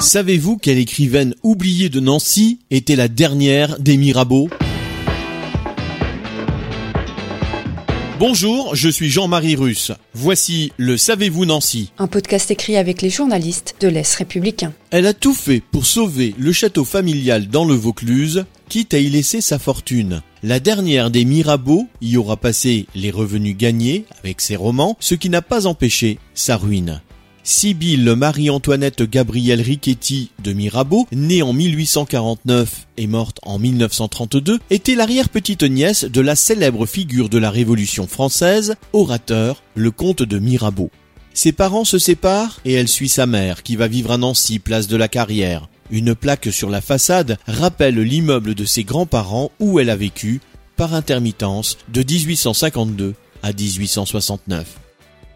Savez-vous quelle écrivaine oubliée de Nancy était la dernière des Mirabeau Bonjour, je suis Jean-Marie Russe. Voici le Savez-vous Nancy Un podcast écrit avec les journalistes de l'Est républicain. Elle a tout fait pour sauver le château familial dans le Vaucluse, quitte à y laisser sa fortune. La dernière des Mirabeau y aura passé les revenus gagnés avec ses romans, ce qui n'a pas empêché sa ruine. Sibylle Marie-Antoinette Gabrielle Richetti de Mirabeau, née en 1849 et morte en 1932, était l'arrière-petite nièce de la célèbre figure de la Révolution française, orateur, le comte de Mirabeau. Ses parents se séparent et elle suit sa mère qui va vivre à Nancy, place de la Carrière. Une plaque sur la façade rappelle l'immeuble de ses grands-parents où elle a vécu, par intermittence, de 1852 à 1869.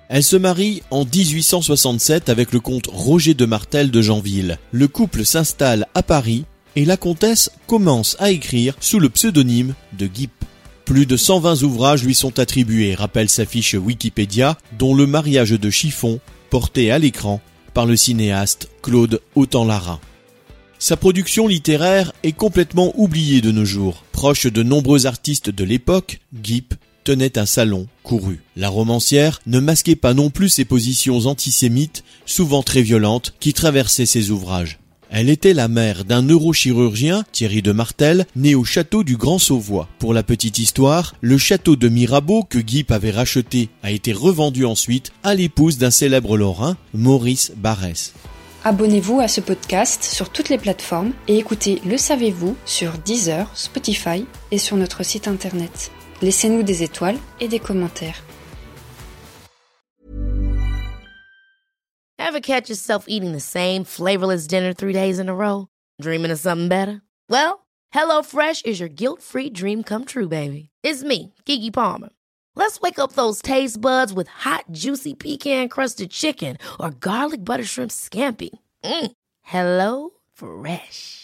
Elle se marie en 1867 avec le comte Roger de Martel de Janville. Le couple s'installe à Paris et la comtesse commence à écrire sous le pseudonyme de Guip. Plus de 120 ouvrages lui sont attribués, rappelle sa fiche Wikipédia, dont le mariage de chiffon, porté à l'écran par le cinéaste Claude Autant-Lara. Sa production littéraire est complètement oubliée de nos jours. Proche de nombreux artistes de l'époque, Guip tenait un salon couru. La romancière ne masquait pas non plus ses positions antisémites, souvent très violentes, qui traversaient ses ouvrages. Elle était la mère d'un neurochirurgien, Thierry de Martel, né au château du Grand Sauvois. Pour la petite histoire, le château de Mirabeau que Guip avait racheté a été revendu ensuite à l'épouse d'un célèbre lorrain, Maurice Barrès. Abonnez-vous à ce podcast sur toutes les plateformes et écoutez Le Savez-vous sur Deezer, Spotify et sur notre site internet. Laissez-nous des étoiles et des commentaires. Ever catch yourself eating the same flavorless dinner three days in a row? Dreaming of something better? Well, HelloFresh is your guilt-free dream come true, baby. It's me, Kiki Palmer. Let's wake up those taste buds with hot, juicy pecan-crusted chicken or garlic butter shrimp scampi. Mm. Hello Fresh.